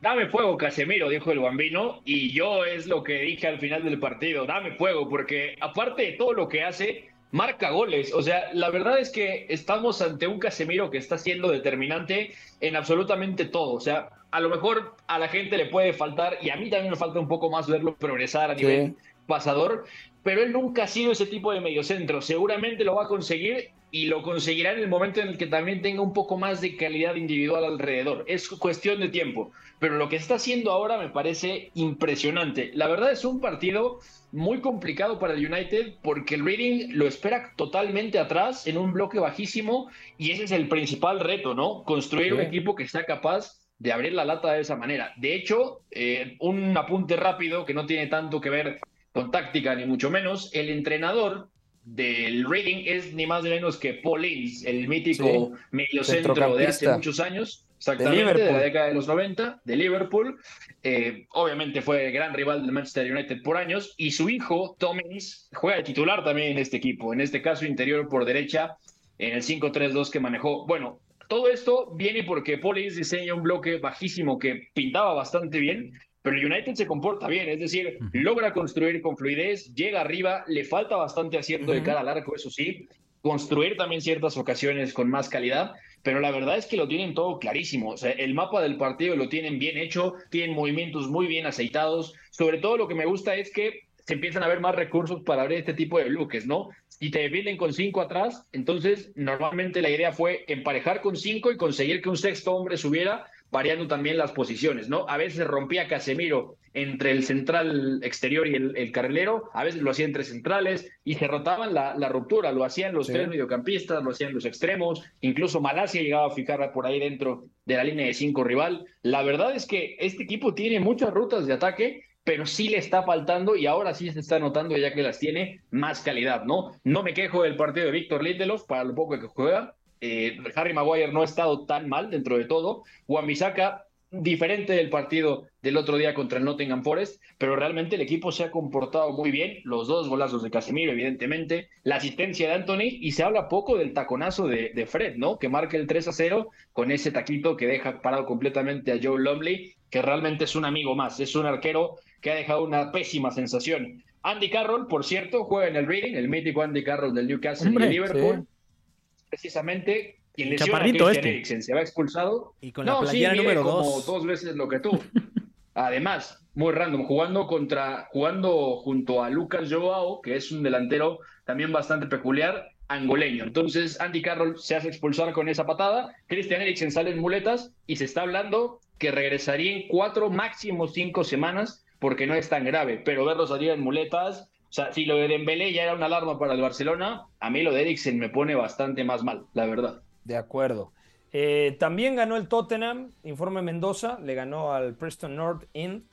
Dame fuego, Casemiro, dijo el bambino, y yo es lo que dije al final del partido, dame fuego, porque aparte de todo lo que hace, marca goles. O sea, la verdad es que estamos ante un Casemiro que está siendo determinante en absolutamente todo. O sea, a lo mejor a la gente le puede faltar, y a mí también me falta un poco más verlo progresar a Sí. nivel pasador, pero él nunca ha sido ese tipo de mediocentro. Seguramente lo va a conseguir y lo conseguirá en el momento en el que también tenga un poco más de calidad individual alrededor. Es cuestión de tiempo, pero lo que está haciendo ahora me parece impresionante. La verdad es un partido muy complicado para el United porque el Reading lo espera totalmente atrás en un bloque bajísimo y ese es el principal reto, ¿no? Construir un equipo que sea capaz de abrir la lata de esa manera. De hecho, eh, un apunte rápido que no tiene tanto que ver con táctica ni mucho menos, el entrenador del Reading es ni más ni menos que Paul Ince, el mítico Sí. mediocentro de hace muchos años, exactamente, de, Liverpool. la década de los 90, de Liverpool. Eh, obviamente fue gran rival del Manchester United por años, y su hijo, Tom Ince, juega de titular también en este equipo, en este caso interior por derecha, en el 5-3-2 que manejó. Bueno, todo esto viene porque Paul Ince diseña un bloque bajísimo que pintaba bastante bien, pero el United se comporta bien, es decir, logra construir con fluidez, llega arriba, le falta bastante acierto de cara al arco, eso sí, construir también ciertas ocasiones con más calidad, pero la verdad es que lo tienen todo clarísimo. O sea, el mapa del partido lo tienen bien hecho, tienen movimientos muy bien aceitados. Sobre todo lo que me gusta es que se empiezan a ver más recursos para abrir este tipo de bloques, ¿no? Si te vienen con cinco atrás, entonces normalmente la idea fue emparejar con cinco y conseguir que un sexto hombre subiera, variando también las posiciones, ¿no? A veces rompía Casemiro entre el central exterior y el, el carrilero, a veces lo hacía entre centrales y se rotaban la, la ruptura, lo hacían los Sí. tres mediocampistas, lo hacían los extremos, incluso Malasia llegaba a fijar por ahí dentro de la línea de cinco rival. La verdad es que este equipo tiene muchas rutas de ataque, pero sí le está faltando y ahora sí se está notando ya que las tiene más calidad, ¿no? No me quejo del partido de Víctor Lindelof para lo poco que juega, eh, Harry Maguire no ha estado tan mal dentro de todo. Wan-Bissaka diferente del partido del otro día contra el Nottingham Forest, pero realmente el equipo se ha comportado muy bien, los dos golazos de Casemiro, evidentemente, la asistencia de Anthony, y se habla poco del taconazo de, de Fred, ¿no? Que marca el 3 a 0 con ese taquito que deja parado completamente a Joe Lumley, que realmente es un amigo más, es un arquero que ha dejado una pésima sensación. Andy Carroll, por cierto, juega en el Reading, el mítico Andy Carroll del Newcastle Hombre, y Liverpool. sí. Precisamente quien lesiona Chaparrito este. Eriksen se va expulsado. Y con no, la playera número como 2. dos veces lo que tú. Además, muy random, jugando contra, jugando junto a Lucas Joao, que es un delantero también bastante peculiar, angoleño. Entonces, Andy Carroll se hace expulsar con esa patada, Christian Eriksen sale en muletas y se está hablando que regresaría en cuatro, máximo cinco semanas, porque no es tan grave, pero verlo salir en muletas, o sea, si lo de Dembélé ya era una alarma para el Barcelona, a mí lo de Eriksen me pone bastante más mal, la verdad. De acuerdo. Eh, también ganó el Tottenham, informe Mendoza, le ganó al Preston North End.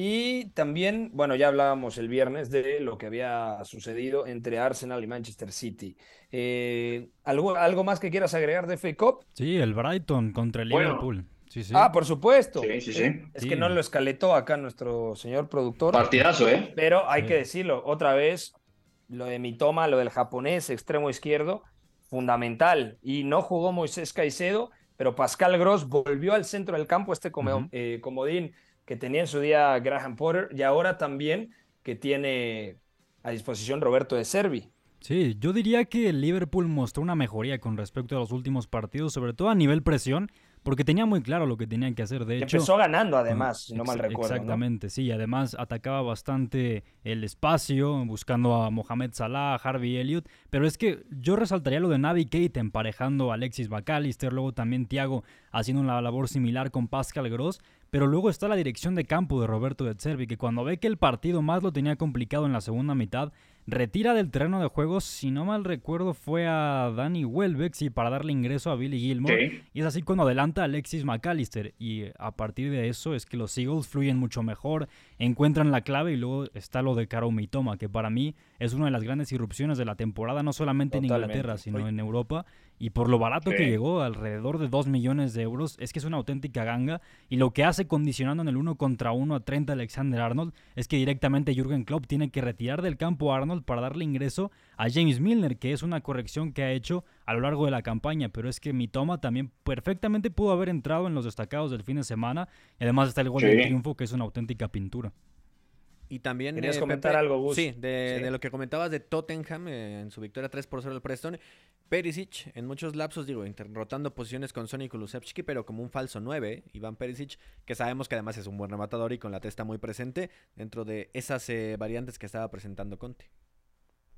Y también, bueno, ya hablábamos el viernes de lo que había sucedido entre Arsenal y Manchester City. Eh, ¿algo, ¿Algo más que quieras agregar de FA Cup? Sí, el Brighton contra el Bueno. Liverpool. Sí, sí. Ah, por supuesto. Sí, sí, sí. Es Sí. que no lo escaletó acá nuestro señor productor. Partidazo, ¿eh? Pero hay Sí. que decirlo, otra vez, lo de Mitoma, lo del japonés, extremo izquierdo, fundamental. Y no jugó Moisés Caicedo, pero Pascal Gross volvió al centro del campo, este como- eh, comodín que tenía en su día Graham Potter y ahora también que tiene a disposición Roberto de Servi. Sí, yo diría que el Liverpool mostró una mejoría con respecto a los últimos partidos, sobre todo a nivel presión, porque tenía muy claro lo que tenían que hacer. De Que hecho, empezó ganando además, si no mal recuerdo. ¿no? Exactamente, sí. Además, atacaba bastante el espacio, buscando a Mohamed Salah, a Harvey Elliott. Pero es que yo resaltaría lo de Navi Keita emparejando a Alexis McAllister, luego también Thiago haciendo una labor similar con Pascal Gross. Pero luego está la dirección de campo de Roberto de Zerbi, que cuando ve que el partido más lo tenía complicado en la segunda mitad, retira del terreno de juego, si no mal recuerdo, fue a Danny Welbeck, y para darle ingreso a Billy Gilmore. Sí. Y es así cuando adelanta a Alexis McAllister. Y a partir de eso es que los Eagles fluyen mucho mejor, encuentran la clave y luego está lo de Karo Mitoma, que para mí es una de las grandes irrupciones de la temporada, no solamente en. Inglaterra, sino en Europa. Y por lo barato que llegó, alrededor de 2 millones de euros, es que es una auténtica ganga. Y lo que hace condicionando en el uno contra uno a 30 Alexander Arnold es que directamente Jürgen Klopp tiene que retirar del campo a Arnold para darle ingreso a James Milner, que es una corrección que ha hecho a lo largo de la campaña. Pero es que Mitoma también perfectamente pudo haber entrado en los destacados del fin de semana. Y además está el gol Sí. del triunfo, que es una auténtica pintura. Y también. ¿Querías eh, comentar Pepe, algo, Gus? Sí, de, Sí. de lo que comentabas de Tottenham eh, en su victoria 3 por 0 del Preston. Perisic, en muchos lapsos, digo, rotando posiciones con Sonny Kulusevski, pero como un falso 9, Iván Perisic, que sabemos que además es un buen rematador y con la testa muy presente dentro de esas eh, variantes que estaba presentando Conte.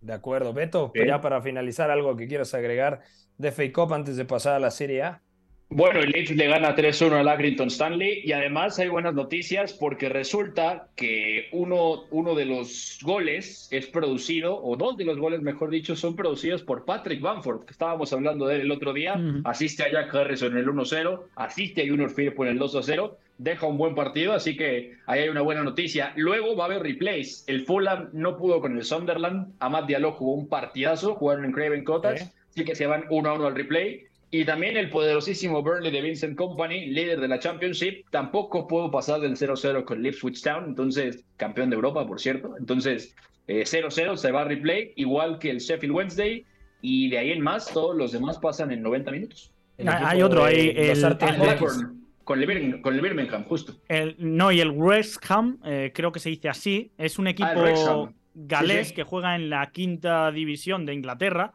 De acuerdo, Beto, ya para finalizar, algo que quieras agregar de FA Cup antes de pasar a la Serie A. Bueno, el Leeds le gana 3-1 al Accrington Stanley y además hay buenas noticias porque resulta que uno, uno de los goles es producido, o dos de los goles, mejor dicho, son producidos por Patrick Bamford, que estábamos hablando de él el otro día. Asiste a Jack Harrison en el 1-0, asiste a Junior Firpo en el 2-0, deja un buen partido, así que ahí hay una buena noticia. Luego va a haber replays. El Fulham no pudo con el Sunderland, Amad Diallo jugó un partidazo, jugaron en Craven Cottage, Sí. así que se van 1-1 al replay. Y también el poderosísimo Burnley de Vincent Company, líder de la Championship, tampoco pudo pasar del 0-0 con Ipswich Town, entonces campeón de Europa, por cierto. Entonces, eh, 0-0 se va a replay, igual que el Sheffield Wednesday, y de ahí en más, todos los demás pasan en 90 minutos. El Ah, equipo hay otro, los el- Ah, el el- con el, Birmingham, con el Birmingham, justo. El- no, y el West Ham, eh, creo que se dice así, es un equipo Ah, el Wrexham. galés Sí, sí. que juega en la quinta división de Inglaterra,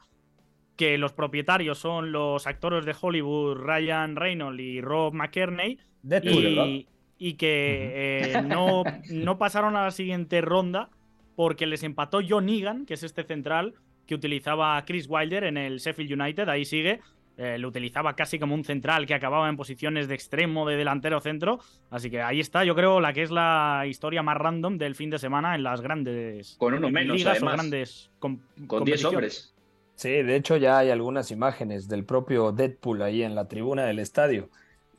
que los propietarios son los actores de Hollywood Ryan Reynolds y Rob McKerney, y, y que eh, no, no pasaron a la siguiente ronda porque les empató John Egan, que es este central que utilizaba a Chris Wilder en el Sheffield United, ahí sigue. eh, lo utilizaba casi como un central que acababa en posiciones de extremo, de delantero centro. Así que ahí está, yo creo, la que es la historia más random del fin de semana en las grandes Con uno menos, ligas o grandes com- Con 10 competiciones. hombres. Sí, de hecho ya hay algunas imágenes del propio Deadpool ahí en la tribuna del estadio.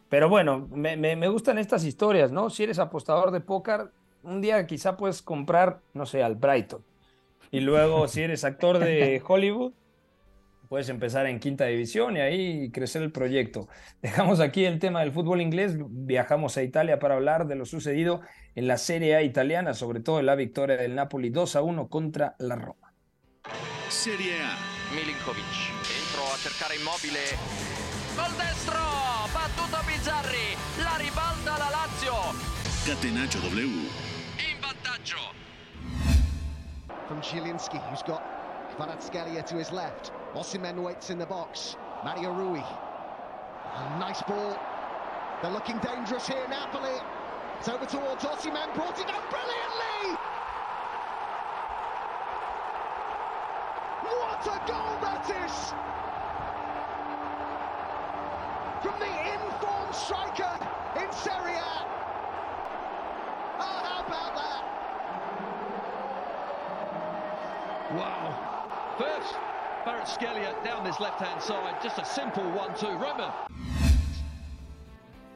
Pero bueno, me, me- me gustan estas historias, ¿no? Si eres apostador de póker, un día quizá puedes comprar, no sé, al Brighton. Y luego si eres actor de Hollywood, puedes empezar en quinta división y ahí crecer el proyecto. Dejamos aquí el tema del fútbol inglés, viajamos a Italia para hablar de lo sucedido en la Serie A italiana, sobre todo en la victoria del Napoli 2 a 1 contra la Roma. Serie A. Milinkovic, dentro a cercare immobile. Col destro, battuto Bizzarri, la ribalta la Lazio. Catenaccio W. In vantaggio. From Zielinski, who's got Kvaratskhelia to his left. Osimhen waits in the box. Mario Rui. A nice ball. They're looking dangerous here, Napoli. It's over towards Osimhen, brought it down brilliantly! What a goal that is! From the informed striker in Serie A. Oh, how about that? Wow. First, Barrett Scalia down this left-hand side. Just a simple one-two. Roman.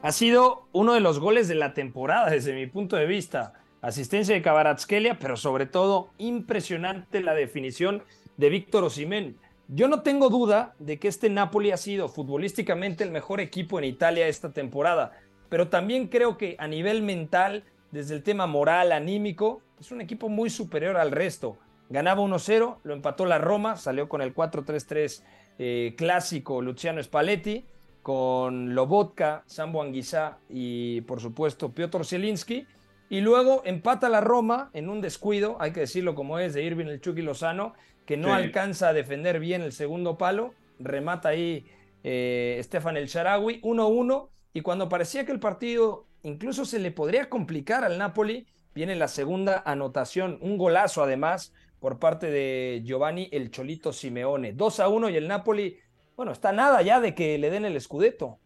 Ha sido uno de los goles de la temporada desde mi punto de vista. Asistencia de Kvaratskhelia, pero sobre todo impresionante la definición de Víctor Osimhen. Yo no tengo duda de que este Napoli ha sido futbolísticamente el mejor equipo en Italia esta temporada, pero también creo que a nivel mental, desde el tema moral, anímico, es un equipo muy superior al resto. Ganaba 1-0, lo empató la Roma, salió con el 4-3-3 eh, clásico Luciano Spalletti, con Lobotka, Sambo Anguissá y por supuesto Piotr Zielinski. Y luego empata la Roma en un descuido, hay que decirlo como es, de Irving el Chucky Lozano, que no Sí. alcanza a defender bien el segundo palo. Remata ahí eh, Stefan El Sharawi, 1-1. Y cuando parecía que el partido incluso se le podría complicar al Napoli, viene la segunda anotación, un golazo además por parte de Giovanni El Cholito Simeone. 2-1 y el Napoli, bueno, está nada ya de que le den el Scudetto.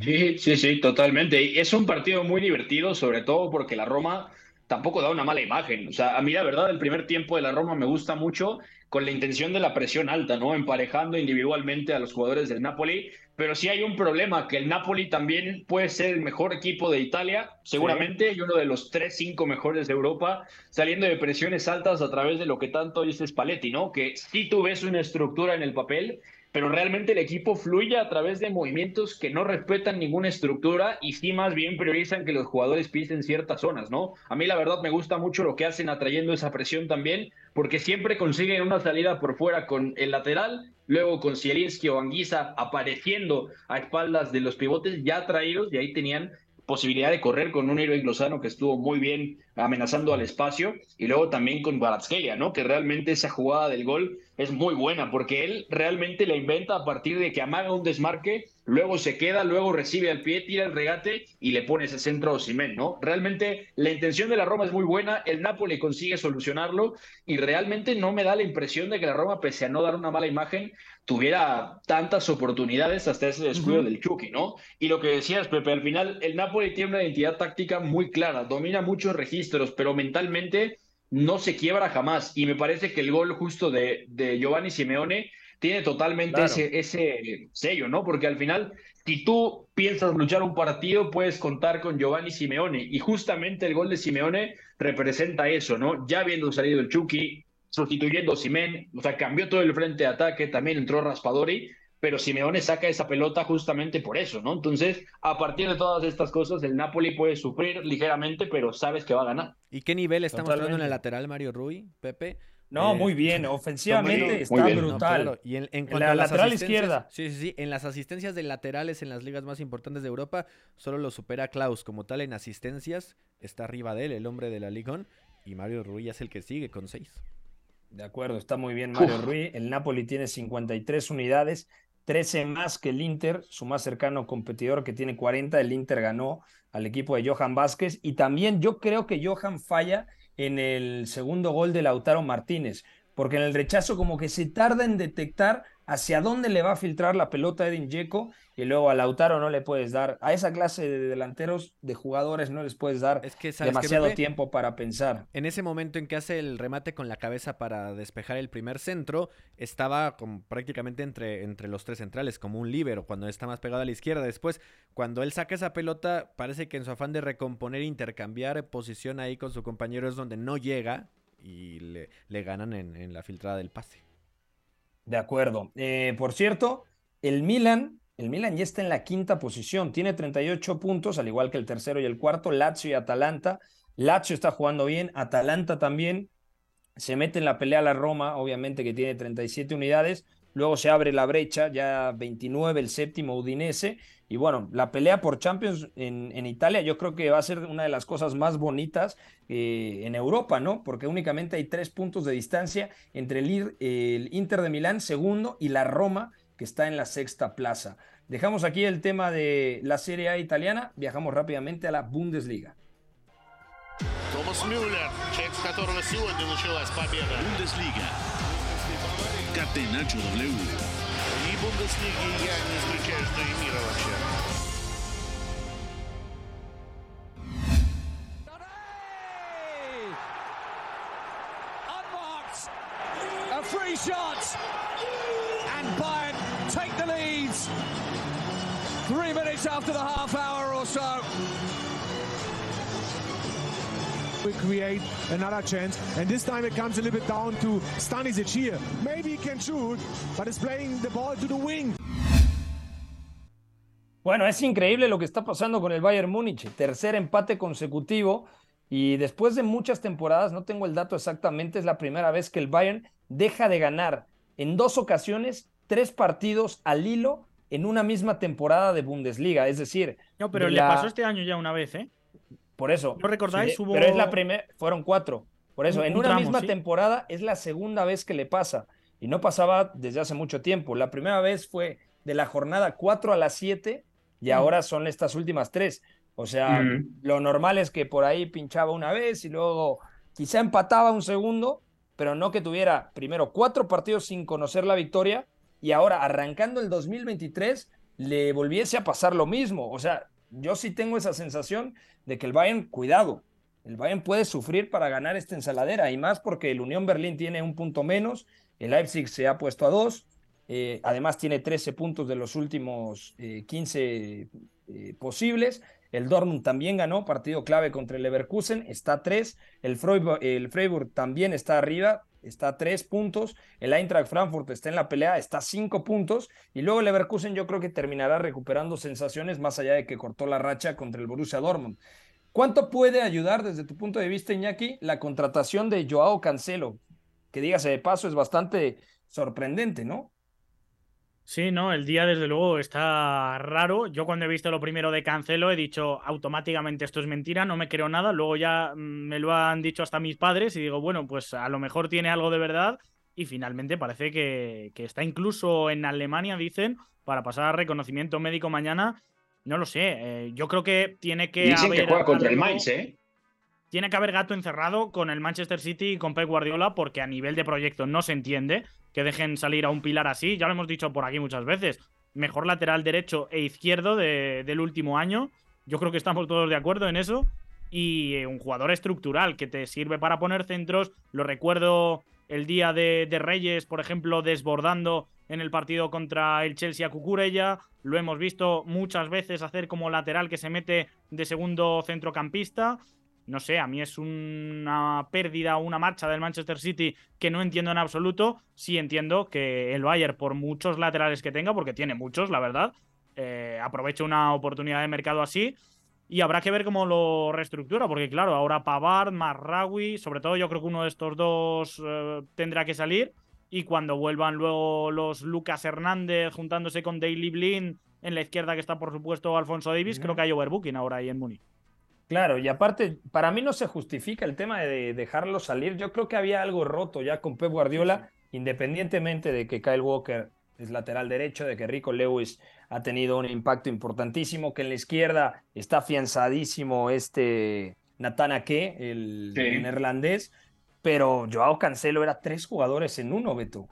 Sí, sí, sí, totalmente. Y es un partido muy divertido, sobre todo porque la Roma tampoco da una mala imagen. O sea, a mí la verdad el primer tiempo de la Roma me gusta mucho con la intención de la presión alta, ¿no? Emparejando individualmente a los jugadores del Napoli. Pero sí hay un problema, que el Napoli también puede ser el mejor equipo de Italia, seguramente, y uno de los tres, cinco mejores de Europa, saliendo de presiones altas a través de lo que tanto dice Spalletti, ¿no? Que sí tú ves una estructura en el papel, pero realmente el equipo fluye a través de movimientos que no respetan ninguna estructura y sí más bien priorizan que los jugadores pisen ciertas zonas, ¿no? A mí la verdad me gusta mucho lo que hacen atrayendo esa presión también, porque siempre consiguen una salida por fuera con el lateral, luego con Zielinski o Anguisa apareciendo a espaldas de los pivotes ya traídos y ahí tenían posibilidad de correr con un Irving Lozano que estuvo muy bien amenazando al espacio y luego también con Baratskelia, ¿no? Que realmente esa jugada del gol es muy buena porque él realmente la inventa a partir de que amaga un desmarque, luego se queda, luego recibe al pie, tira el regate y le pone ese centro a Osimhen, ¿no? Realmente la intención de la Roma es muy buena, el Napoli consigue solucionarlo y realmente no me da la impresión de que la Roma, pese a no dar una mala imagen, tuviera tantas oportunidades hasta ese descuido del Chucky, ¿no? Y lo que decías, Pepe, al final el Napoli tiene una identidad táctica muy clara, domina muchos registros, pero mentalmente no se quiebra jamás. Y me parece que el gol justo de, de Giovanni Simeone tiene totalmente Claro. ese, ese sello, ¿no? Porque al final, si tú piensas luchar un partido, puedes contar con Giovanni Simeone. Y justamente el gol de Simeone representa eso, ¿no? Ya habiendo salido el Chucky, sustituyendo a Simen, o sea, cambió todo el frente de ataque, también entró Raspadori, pero Simeone saca esa pelota justamente por eso, ¿no? Entonces, a partir de todas estas cosas, el Napoli puede sufrir ligeramente, pero sabes que va a ganar. ¿Y qué nivel está mostrando en el lateral Mario Rui, Pepe? No, Eh, muy bien, ofensivamente muy está bien. No, brutal. claro, Y en, en En cuanto la a las lateral asistencias- izquierda. Sí, sí, sí. En las asistencias de laterales en las ligas más importantes de Europa, solo lo supera Klaus. Como tal, en asistencias está arriba de él, el hombre de la Ligón. Y Mario Rui es el que sigue con seis. De acuerdo, está muy bien Mario Uf. Rui. El Napoli tiene 53 unidades, 13 más que el Inter, su más cercano competidor que tiene 40. El Inter ganó al equipo de Johan Vázquez. Y también yo creo que Johan falla en el segundo gol de Lautaro Martínez, porque en el rechazo como que se tarda en detectar hacia dónde le va a filtrar la pelota a Edin Dzeko y luego a Lautaro no le puedes dar, a esa clase de delanteros, de jugadores no les puedes dar Es que, ¿sabes qué, demasiado tiempo para pensar. En ese momento en que hace el remate con la cabeza para despejar el primer centro, estaba como prácticamente entre, entre los tres centrales, como un líbero, cuando está más pegado a la izquierda. Después, cuando él saca esa pelota, parece que en su afán de recomponer, intercambiar posición ahí con su compañero es donde no llega y le, le ganan en, en la filtrada del pase. De acuerdo. Eh, por cierto, el Milan, el Milan ya está en la quinta posición, tiene 38 puntos, al igual que el tercero y el cuarto, Lazio y Atalanta. Lazio está jugando bien, Atalanta también. Se mete en la pelea a la Roma, obviamente que tiene 37 unidades. Luego se abre la brecha, ya 29 el séptimo Udinese. Y bueno, la pelea por Champions en, en Italia yo creo que va a ser una de las cosas más bonitas eh, en Europa, ¿no? Porque únicamente hay tres puntos de distancia entre el, el Inter de Milán, segundo, y la Roma, que está en la sexta plaza. Dejamos aquí el tema de la Serie A italiana, viajamos rápidamente a la Bundesliga. Томас Мюллер, человек, с которого сегодня началась победа. Бундеслига. Катеначо W. И Бундеслиги я не исключаю, что и мира вообще. Create another chance, and this time it comes a little bit down to Stanisic here. Maybe he can shoot, but it's playing the ball to the wing. Bueno, es increíble lo que está pasando con el Bayern Múnich. Tercer empate consecutivo y después de muchas temporadas, no tengo el dato exactamente, es la primera vez que el Bayern deja de ganar en dos ocasiones tres partidos al hilo en una misma temporada de Bundesliga. Es decir, No, pero de le la- pasó este año ya una vez, ¿eh? Por eso. ¿No recordáis? Sí, Hubo- Pero es la primera, fueron cuatro. Por eso, Un- en un una tramo, misma sí. temporada es la segunda vez que le pasa. Y no pasaba desde hace mucho tiempo. La primera vez fue de la jornada 4 a las 7 y Mm. ahora son estas últimas tres. O sea, Ujú. lo normal es que por ahí pinchaba una vez y luego quizá empataba un segundo, pero no que tuviera primero cuatro partidos sin conocer la victoria y ahora arrancando el 2023 le volviese a pasar lo mismo. O sea, yo sí tengo esa sensación de que el Bayern, cuidado, el Bayern puede sufrir para ganar esta ensaladera y más porque el Unión Berlín tiene un punto menos, el Leipzig se ha puesto a dos, eh, además tiene 13 puntos de los últimos eh, 15 eh, posibles. El Dortmund también ganó, partido clave contra el Leverkusen, está a 3. El el Freiburg también está arriba, está a 3 puntos. El Eintracht Frankfurt está en la pelea, está a 5 puntos. Y luego el Leverkusen yo creo que terminará recuperando sensaciones más allá de que cortó la racha contra el Borussia Dortmund. ¿Cuánto puede ayudar desde tu punto de vista, Iñaki, la contratación de Joao Cancelo? Que dígase de paso, es bastante sorprendente, ¿no? Sí, no, el día desde luego está raro. Yo cuando he visto lo primero de Cancelo he dicho automáticamente esto es mentira, no me creo nada. Luego ya mm, me lo han dicho hasta mis padres y digo, bueno, pues a lo mejor tiene algo de verdad. Y finalmente parece que, que está incluso en Alemania, dicen, para pasar a reconocimiento médico mañana. No lo sé, eh, yo creo que tiene que Dicen que haber juega contra el Mainz, ¿eh? Tiene que haber gato encerrado con el Manchester City y con Pep Guardiola porque a nivel de proyecto no se entiende que dejen salir a un pilar así. Ya lo hemos dicho por aquí muchas veces. Mejor lateral derecho e izquierdo de- del último año. Yo creo que estamos todos de acuerdo en eso. Y eh, un jugador estructural que te sirve para poner centros. Lo recuerdo el día de, Reyes, por ejemplo, desbordando en el partido contra el Chelsea a Cucurella. Lo hemos visto muchas veces hacer como lateral que se mete de segundo centrocampista no sé, a mí es una pérdida, una marcha del Manchester City que no entiendo en absoluto. Sí entiendo que el Bayern, por muchos laterales que tenga, porque tiene muchos, la verdad, eh, aproveche una oportunidad de mercado así. Y habrá que ver cómo lo reestructura, porque claro, ahora Pavard, Marraui, sobre todo yo creo que uno de estos dos eh, tendrá que salir. Y cuando vuelvan luego los Lucas Hernández juntándose con Daily Blind en la izquierda, que está por supuesto Alfonso Davis, creo que hay overbooking ahora ahí en Múnich. Claro, y aparte, para mí no se justifica el tema de dejarlo salir. Yo creo que había algo roto ya con Pep Guardiola, independientemente de que Kyle Walker es lateral derecho, de que Rico Lewis ha tenido un impacto importantísimo, que en la izquierda está afianzadísimo este Nathan Ake, el Sí. neerlandés, pero Joao Cancelo era tres jugadores en uno, Beto.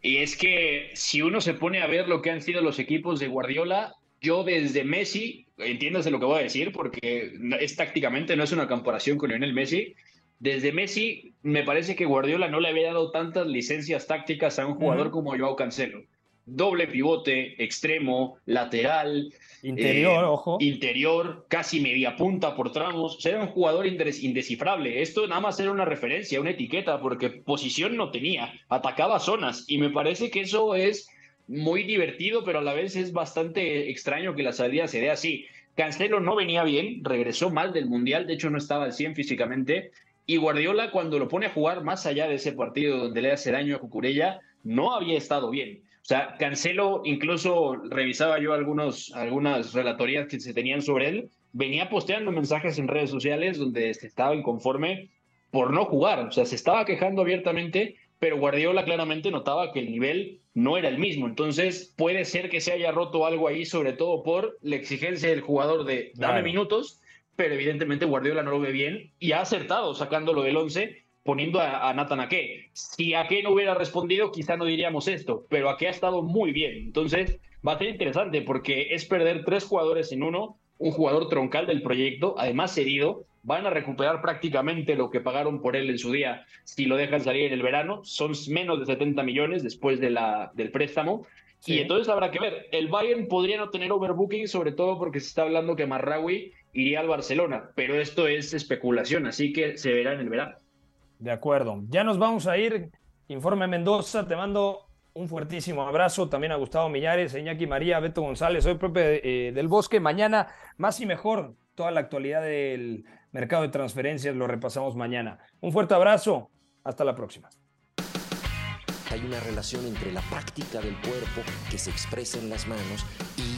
Y es que si uno se pone a ver lo que han sido los equipos de Guardiola, yo desde Messi, entiéndase lo que voy a decir, porque es tácticamente, no es una comparación con Lionel Messi. Desde Messi, me parece que Guardiola no le había dado tantas licencias tácticas a un jugador como Joao Cancelo. doble pivote, extremo, lateral. Interior, eh, ojo. Interior, casi media punta por tramos. O sea, era un jugador indes- indescifrable. Esto nada más era una referencia, una etiqueta, porque posición no tenía. Atacaba zonas. Y me parece que eso es muy divertido, pero a la vez es bastante extraño que la salida se dé así. Cancelo no venía bien, regresó mal del Mundial, de hecho no estaba al 100 físicamente. Y Guardiola, cuando lo pone a jugar más allá de ese partido donde le hace daño a Cucurella, no había estado bien. O sea, Cancelo, incluso revisaba yo algunos, algunas relatorías que se tenían sobre él, venía posteando mensajes en redes sociales donde estaba inconforme por no jugar. O sea, se estaba quejando abiertamente, pero Guardiola claramente notaba que el nivel no era el mismo. Entonces, puede ser que se haya roto algo ahí, sobre todo por la exigencia del jugador de dame Claro. minutos, pero evidentemente Guardiola no lo ve bien y ha acertado sacándolo del 11 poniendo a, a Nathan Ake. Si Ake no hubiera respondido, quizá no diríamos esto, pero Ake ha estado muy bien. Entonces, va a ser interesante porque es perder tres jugadores en uno, un jugador troncal del proyecto, además herido, van a recuperar prácticamente lo que pagaron por él en su día si lo dejan salir en el verano, son menos de 70 millones después de la, del préstamo. Sí. Y entonces habrá que ver. El Bayern podría no tener overbooking, sobre todo porque se está hablando que Marraui iría al Barcelona, pero esto es especulación, así que se verá en el verano. De acuerdo. Ya nos vamos a ir. Informe Mendoza, te mando un fuertísimo abrazo. También a Gustavo Millares, a Iñaki María, a Beto González. Soy Pepe eh, del Bosque. Mañana, más y mejor, toda la actualidad del mercado de transferencias lo repasamos mañana. Un fuerte abrazo. Hasta la próxima. Hay una relación entre la práctica del cuerpo que se expresa en las manos y